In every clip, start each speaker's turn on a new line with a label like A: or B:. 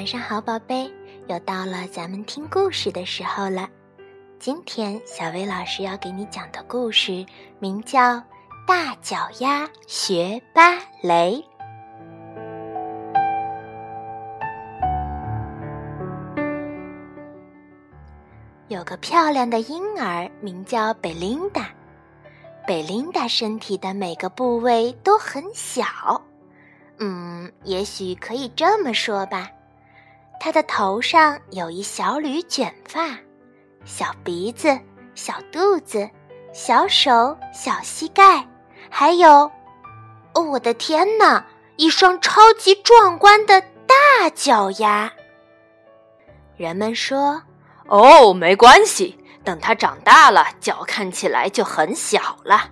A: 晚上好，宝贝，又到了咱们听故事的时候了。今天小薇老师要给你讲的故事名叫《大脚丫学芭蕾》。有个漂亮的婴儿，名叫贝琳达。贝琳达身体的每个部位都很小，嗯，也许可以这么说吧。他的头上有一小缕卷发，小鼻子、小肚子、小手、小膝盖，还有，哦，我的天哪，一双超级壮观的大脚丫。人们说。
B: 哦，没关系，等他长大了，脚看起来就很小了。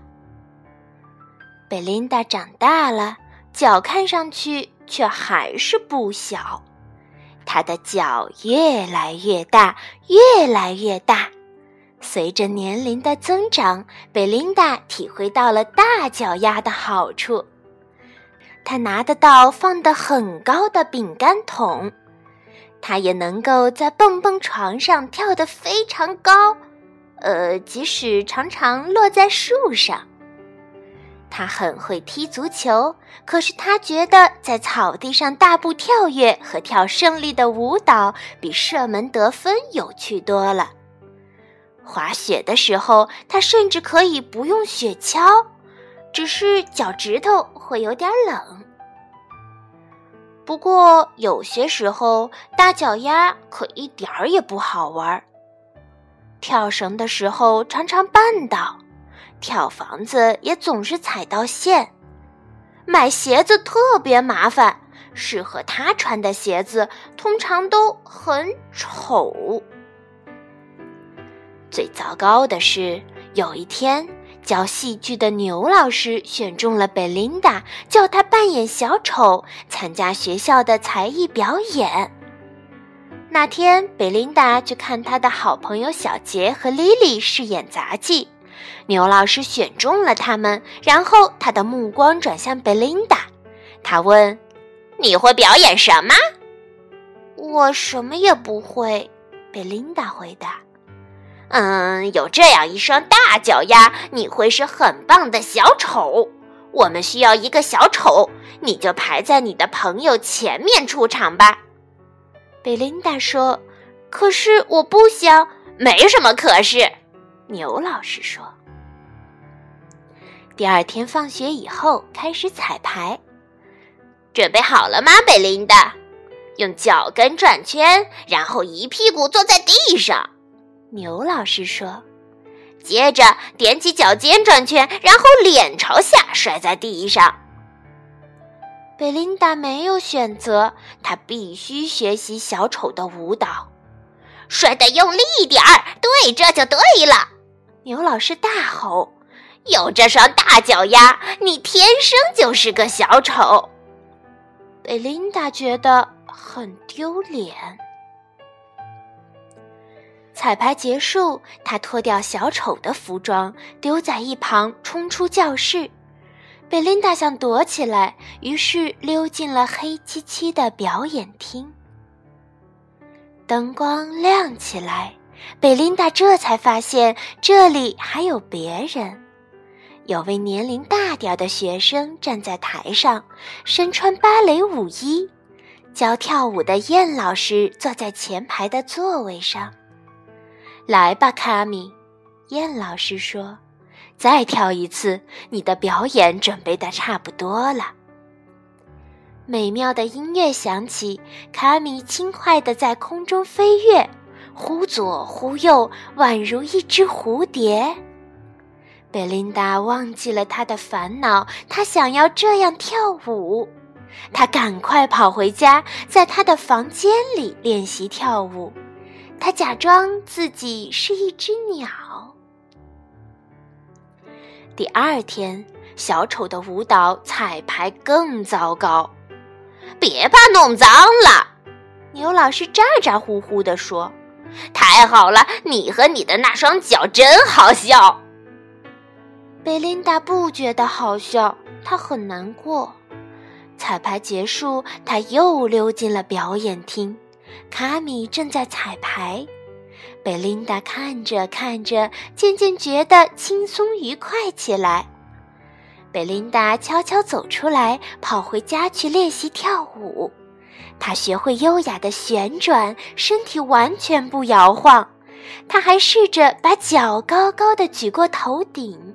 A: 贝琳达长大了，脚看上去却还是不小。他的脚越来越大，越来越大。随着年龄的增长，贝琳达体会到了大脚丫的好处。她拿得到放得很高的饼干桶。他也能够在蹦蹦床上跳得非常高，呃，即使常常落在树上。他很会踢足球，可是他觉得在草地上大步跳跃和跳胜利的舞蹈比射门得分有趣多了。滑雪的时候，他甚至可以不用雪橇，只是脚趾头会有点冷。不过有些时候，大脚丫可一点儿也不好玩。跳绳的时候常常绊倒，跳房子也总是踩到线，买鞋子特别麻烦，适合他穿的鞋子通常都很丑。最糟糕的是，有一天。教戏剧的牛老师选中了贝琳达，叫她扮演小丑，参加学校的才艺表演。那天，贝琳达去看她的好朋友小杰和莉莉饰演杂技。牛老师选中了他们，然后他的目光转向贝琳达，他问：“你会表演什么？”“我什么也不会。”贝琳达回答。嗯，有这样一双大脚丫，你会是很棒的小丑。我们需要一个小丑，你就排在你的朋友前面出场吧。贝琳达说：“可是我不想。”没什么可是，牛老师说。第二天放学以后开始彩排，准备好了吗，贝琳达？用脚跟转圈，然后一屁股坐在地上。牛老师说：“接着踮起脚尖转圈，然后脸朝下摔在地上。”贝琳达没有选择，她必须学习小丑的舞蹈。摔得用力一点儿，对，这就对了。牛老师大吼：“有这双大脚丫，你天生就是个小丑。”贝琳达觉得很丢脸。彩排结束，他脱掉小丑的服装，丢在一旁，冲出教室。贝琳达想躲起来，于是溜进了黑漆漆的表演厅。灯光亮起来，贝琳达这才发现这里还有别人。有位年龄大点的学生站在台上，身穿芭蕾舞衣，教跳舞的燕老师坐在前排的座位上。来吧，卡米，燕老师说：“再跳一次，你的表演准备的差不多了。”美妙的音乐响起，卡米轻快地在空中飞跃，忽左忽右，宛如一只蝴蝶。贝琳达忘记了她的烦恼，她想要这样跳舞。她赶快跑回家，在她的房间里练习跳舞。他假装自己是一只鸟。第二天，小丑的舞蹈彩排更糟糕。别把弄脏了，牛老师咋咋呼呼地说：“太好了，你和你的那双脚真好笑。”贝琳达不觉得好笑，她很难过。彩排结束，她又溜进了表演厅。卡米正在彩排，贝琳达看着看着，渐渐觉得轻松愉快起来。贝琳达悄悄走出来，跑回家去练习跳舞。她学会优雅的旋转，身体完全不摇晃。她还试着把脚高高的举过头顶。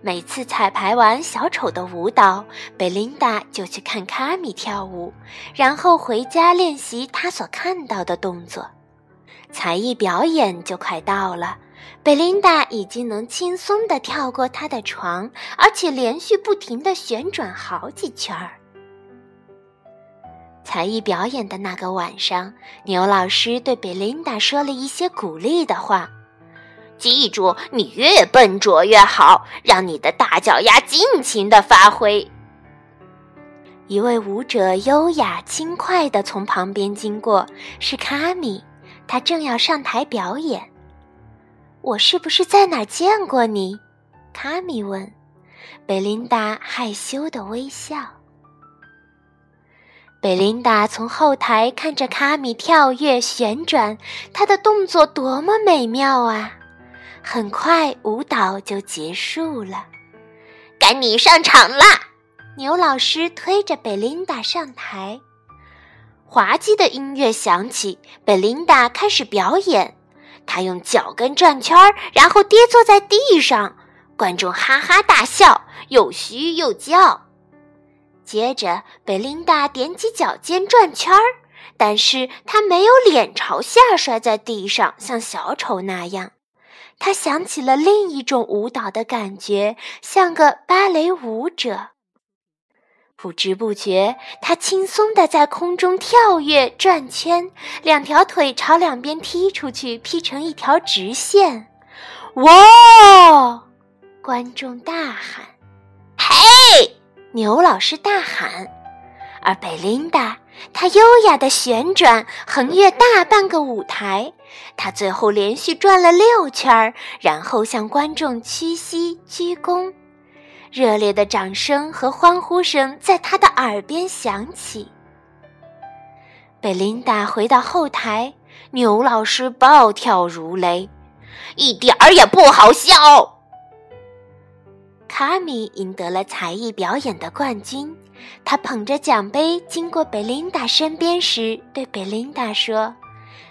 A: 每次彩排完小丑的舞蹈，贝琳达就去看卡米跳舞，然后回家练习她所看到的动作。才艺表演就快到了，贝琳达已经能轻松地跳过她的床，而且连续不停地旋转好几圈儿。才艺表演的那个晚上，牛老师对贝琳达说了一些鼓励的话。记住，你越笨拙越好，让你的大脚丫尽情的发挥。一位舞者优雅轻快地从旁边经过，是卡米，他正要上台表演。我是不是在哪见过你？卡米问。贝琳达害羞的微笑。贝琳达从后台看着卡米跳跃旋转，他的动作多么美妙啊！很快，舞蹈就结束了，该你上场啦！牛老师推着贝琳达上台，滑稽的音乐响起，贝琳达开始表演。她用脚跟转圈儿，然后跌坐在地上，观众哈哈大笑，又嘘又叫。接着，贝琳达踮起脚尖转圈儿，但是她没有脸朝下摔在地上，像小丑那样。他想起了另一种舞蹈的感觉，像个芭蕾舞者。不知不觉，他轻松地在空中跳跃、转圈，两条腿朝两边踢出去，劈成一条直线。哇！观众大喊：“嘿！”牛老师大喊，而贝琳达。她优雅的旋转，横越大半个舞台。她最后连续转了六圈，然后向观众屈膝鞠躬。热烈的掌声和欢呼声在他的耳边响起。贝琳达回到后台，牛老师暴跳如雷，一点儿也不好笑。卡米赢得了才艺表演的冠军。他捧着奖杯经过贝琳达身边时，对贝琳达说：“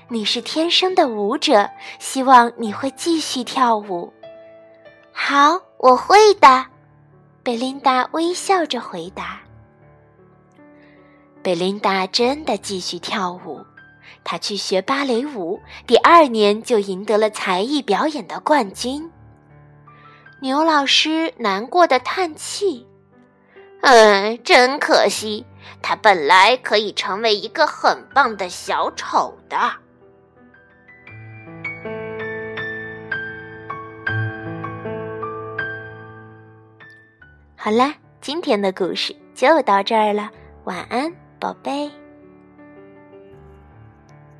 A: 你是天生的舞者，希望你会继续跳舞。”“好，我会的。”贝琳达微笑着回答。贝琳达真的继续跳舞，她去学芭蕾舞，第二年就赢得了才艺表演的冠军。牛老师难过的叹气：“嗯，真可惜，他本来可以成为一个很棒的小丑的。”好啦，今天的故事就到这儿了，晚安，宝贝。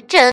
A: 真。